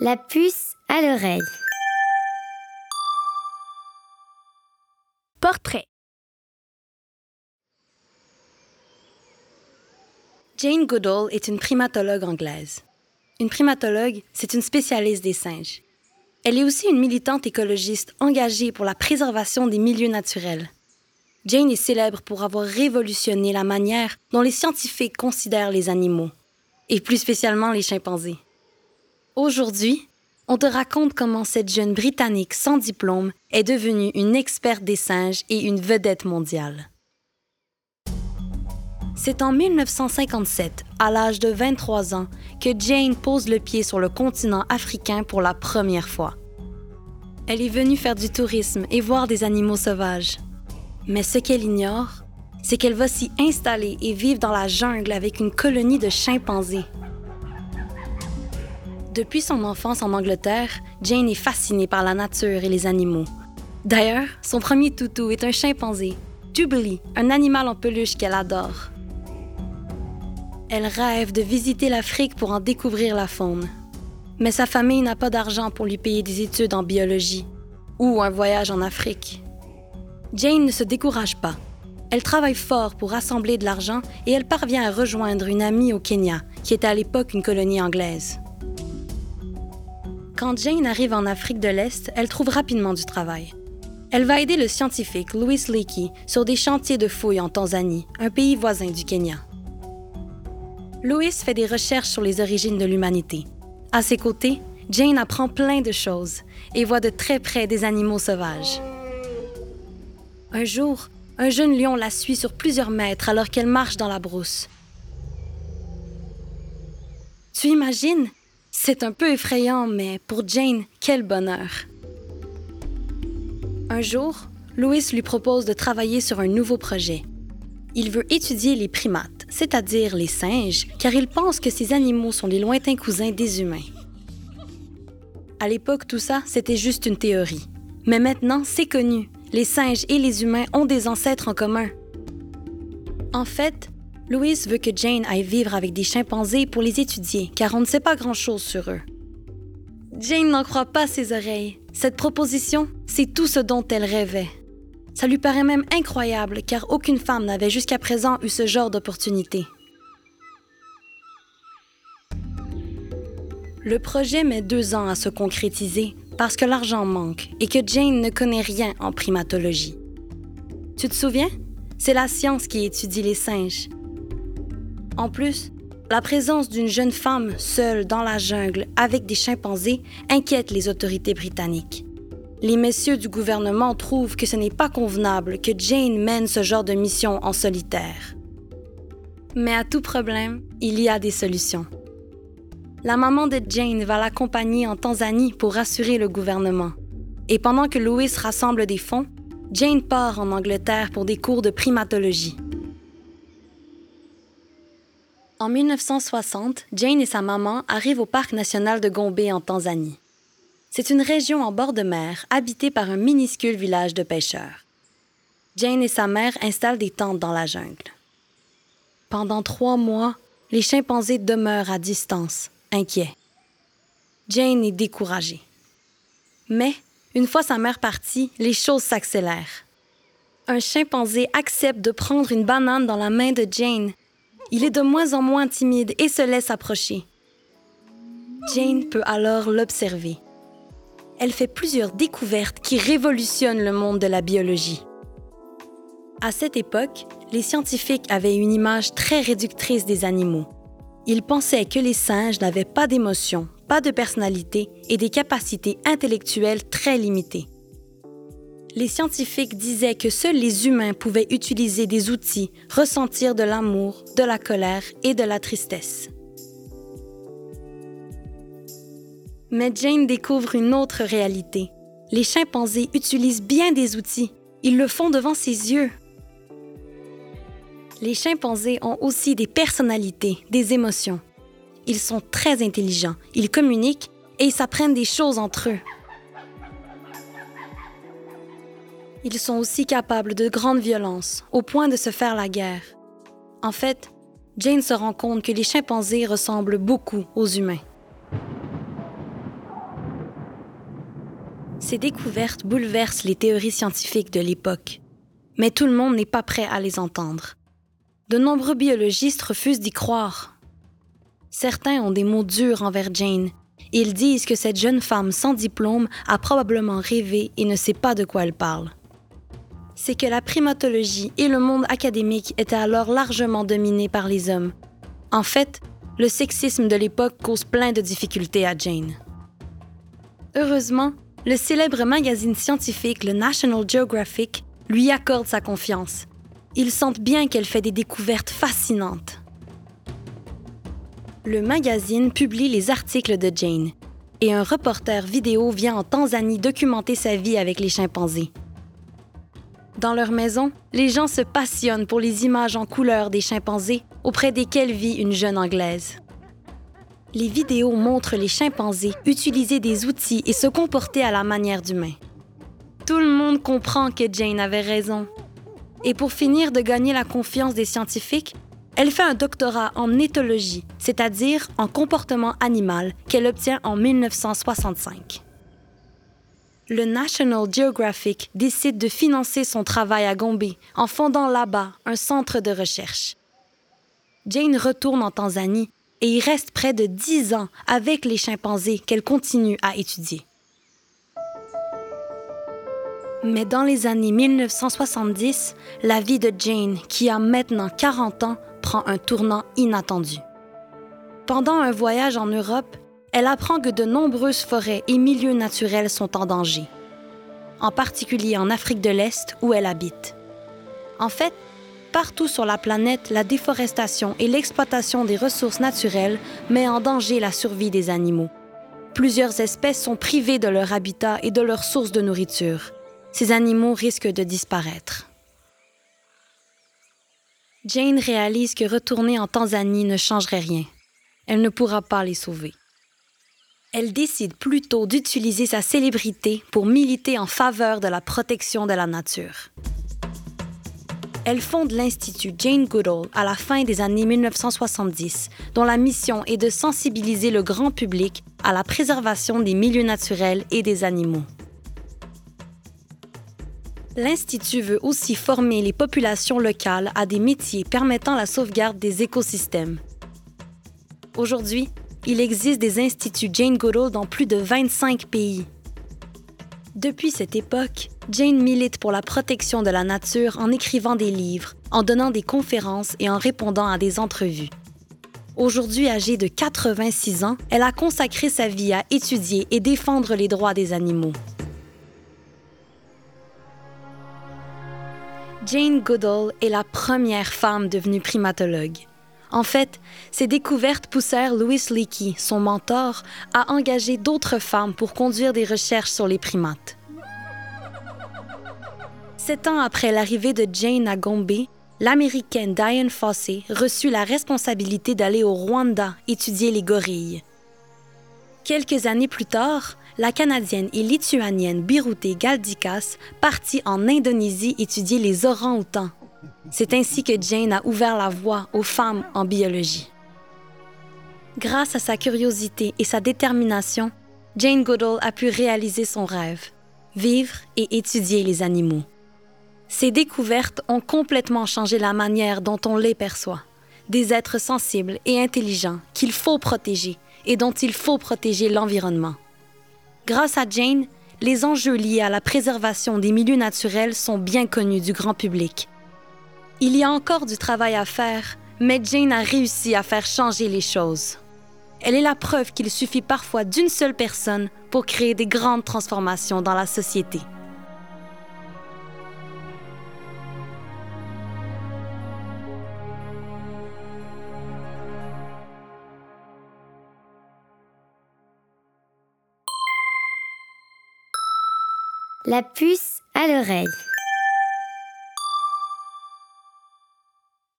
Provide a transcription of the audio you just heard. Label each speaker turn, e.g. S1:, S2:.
S1: La puce à l'oreille.
S2: Portrait.
S3: Jane Goodall est une primatologue anglaise. Une primatologue, c'est une spécialiste des singes. Elle est aussi une militante écologiste engagée pour la préservation des milieux naturels. Jane est célèbre pour avoir révolutionné la manière dont les scientifiques considèrent les animaux, et plus spécialement les chimpanzés. Aujourd'hui, on te raconte comment cette jeune Britannique sans diplôme est devenue une experte des singes et une vedette mondiale. C'est en 1957, à l'âge de 23 ans, que Jane pose le pied sur le continent africain pour la première fois. Elle est venue faire du tourisme et voir des animaux sauvages. Mais ce qu'elle ignore, c'est qu'elle va s'y installer et vivre dans la jungle avec une colonie de chimpanzés. Depuis son enfance en Angleterre, Jane est fascinée par la nature et les animaux. D'ailleurs, son premier toutou est un chimpanzé, Jubilee, un animal en peluche qu'elle adore. Elle rêve de visiter l'Afrique pour en découvrir la faune. Mais sa famille n'a pas d'argent pour lui payer des études en biologie ou un voyage en Afrique. Jane ne se décourage pas. Elle travaille fort pour rassembler de l'argent et elle parvient à rejoindre une amie au Kenya, qui était à l'époque une colonie anglaise. Quand Jane arrive en Afrique de l'Est, elle trouve rapidement du travail. Elle va aider le scientifique Louis Leakey sur des chantiers de fouilles en Tanzanie, un pays voisin du Kenya. Louis fait des recherches sur les origines de l'humanité. À ses côtés, Jane apprend plein de choses et voit de très près des animaux sauvages. Un jour, un jeune lion la suit sur plusieurs mètres alors qu'elle marche dans la brousse. Tu imagines? C'est un peu effrayant, mais pour Jane, quel bonheur. Un jour, Louis lui propose de travailler sur un nouveau projet. Il veut étudier les primates, c'est-à-dire les singes, car il pense que ces animaux sont les lointains cousins des humains. À l'époque, tout ça, c'était juste une théorie. Mais maintenant, c'est connu. Les singes et les humains ont des ancêtres en commun. En fait, Louise veut que Jane aille vivre avec des chimpanzés pour les étudier, car on ne sait pas grand-chose sur eux. Jane n'en croit pas ses oreilles. Cette proposition, c'est tout ce dont elle rêvait. Ça lui paraît même incroyable, car aucune femme n'avait jusqu'à présent eu ce genre d'opportunité. Le projet met deux ans à se concrétiser parce que l'argent manque et que Jane ne connaît rien en primatologie. Tu te souviens? C'est la science qui étudie les singes. En plus, la présence d'une jeune femme seule dans la jungle avec des chimpanzés inquiète les autorités britanniques. Les messieurs du gouvernement trouvent que ce n'est pas convenable que Jane mène ce genre de mission en solitaire. Mais à tout problème, il y a des solutions. La maman de Jane va l'accompagner en Tanzanie pour rassurer le gouvernement. Et pendant que Louis rassemble des fonds, Jane part en Angleterre pour des cours de primatologie. En 1960, Jane et sa maman arrivent au parc national de Gombe en Tanzanie. C'est une région en bord de mer habitée par un minuscule village de pêcheurs. Jane et sa mère installent des tentes dans la jungle. Pendant trois mois, les chimpanzés demeurent à distance, inquiets. Jane est découragée. Mais, une fois sa mère partie, les choses s'accélèrent. Un chimpanzé accepte de prendre une banane dans la main de Jane il est de moins en moins timide et se laisse approcher. Jane peut alors l'observer. Elle fait plusieurs découvertes qui révolutionnent le monde de la biologie. À cette époque, les scientifiques avaient une image très réductrice des animaux. Ils pensaient que les singes n'avaient pas d'émotions, pas de personnalité et des capacités intellectuelles très limitées les scientifiques disaient que seuls les humains pouvaient utiliser des outils, ressentir de l'amour, de la colère et de la tristesse. Mais Jane découvre une autre réalité. Les chimpanzés utilisent bien des outils. Ils le font devant ses yeux. Les chimpanzés ont aussi des personnalités, des émotions. Ils sont très intelligents, ils communiquent et ils s'apprennent des choses entre eux. Ils sont aussi capables de grande violence, au point de se faire la guerre. En fait, Jane se rend compte que les chimpanzés ressemblent beaucoup aux humains. Ces découvertes bouleversent les théories scientifiques de l'époque, mais tout le monde n'est pas prêt à les entendre. De nombreux biologistes refusent d'y croire. Certains ont des mots durs envers Jane. Ils disent que cette jeune femme sans diplôme a probablement rêvé et ne sait pas de quoi elle parle. C'est que la primatologie et le monde académique étaient alors largement dominés par les hommes. En fait, le sexisme de l'époque cause plein de difficultés à Jane. Heureusement, le célèbre magazine scientifique, le National Geographic, lui accorde sa confiance. Ils sentent bien qu'elle fait des découvertes fascinantes. Le magazine publie les articles de Jane et un reporter vidéo vient en Tanzanie documenter sa vie avec les chimpanzés. Dans leur maison, les gens se passionnent pour les images en couleur des chimpanzés auprès desquels vit une jeune Anglaise. Les vidéos montrent les chimpanzés utiliser des outils et se comporter à la manière d'humains. Tout le monde comprend que Jane avait raison. Et pour finir de gagner la confiance des scientifiques, elle fait un doctorat en éthologie, c'est-à-dire en comportement animal, qu'elle obtient en 1965. Le National Geographic décide de financer son travail à Gombe en fondant là-bas un centre de recherche. Jane retourne en Tanzanie et y reste près de dix ans avec les chimpanzés qu'elle continue à étudier. Mais dans les années 1970, la vie de Jane, qui a maintenant 40 ans, prend un tournant inattendu. Pendant un voyage en Europe, elle apprend que de nombreuses forêts et milieux naturels sont en danger, en particulier en Afrique de l'Est où elle habite. En fait, partout sur la planète, la déforestation et l'exploitation des ressources naturelles met en danger la survie des animaux. Plusieurs espèces sont privées de leur habitat et de leur source de nourriture, ces animaux risquent de disparaître. Jane réalise que retourner en Tanzanie ne changerait rien. Elle ne pourra pas les sauver. Elle décide plutôt d'utiliser sa célébrité pour militer en faveur de la protection de la nature. Elle fonde l'Institut Jane Goodall à la fin des années 1970, dont la mission est de sensibiliser le grand public à la préservation des milieux naturels et des animaux. L'Institut veut aussi former les populations locales à des métiers permettant la sauvegarde des écosystèmes. Aujourd'hui, il existe des instituts Jane Goodall dans plus de 25 pays. Depuis cette époque, Jane milite pour la protection de la nature en écrivant des livres, en donnant des conférences et en répondant à des entrevues. Aujourd'hui âgée de 86 ans, elle a consacré sa vie à étudier et défendre les droits des animaux. Jane Goodall est la première femme devenue primatologue. En fait, ses découvertes poussèrent Louis Leakey, son mentor, à engager d'autres femmes pour conduire des recherches sur les primates. Sept ans après l'arrivée de Jane à Gombe, l'Américaine Diane Fossey reçut la responsabilité d'aller au Rwanda étudier les gorilles. Quelques années plus tard, la Canadienne et lituanienne Birute Galdikas partit en Indonésie étudier les orang-outans. C'est ainsi que Jane a ouvert la voie aux femmes en biologie. Grâce à sa curiosité et sa détermination, Jane Goodall a pu réaliser son rêve, vivre et étudier les animaux. Ces découvertes ont complètement changé la manière dont on les perçoit. Des êtres sensibles et intelligents qu'il faut protéger et dont il faut protéger l'environnement. Grâce à Jane, les enjeux liés à la préservation des milieux naturels sont bien connus du grand public. Il y a encore du travail à faire, mais Jane a réussi à faire changer les choses. Elle est la preuve qu'il suffit parfois d'une seule personne pour créer des grandes transformations dans la société.
S1: La puce à l'oreille.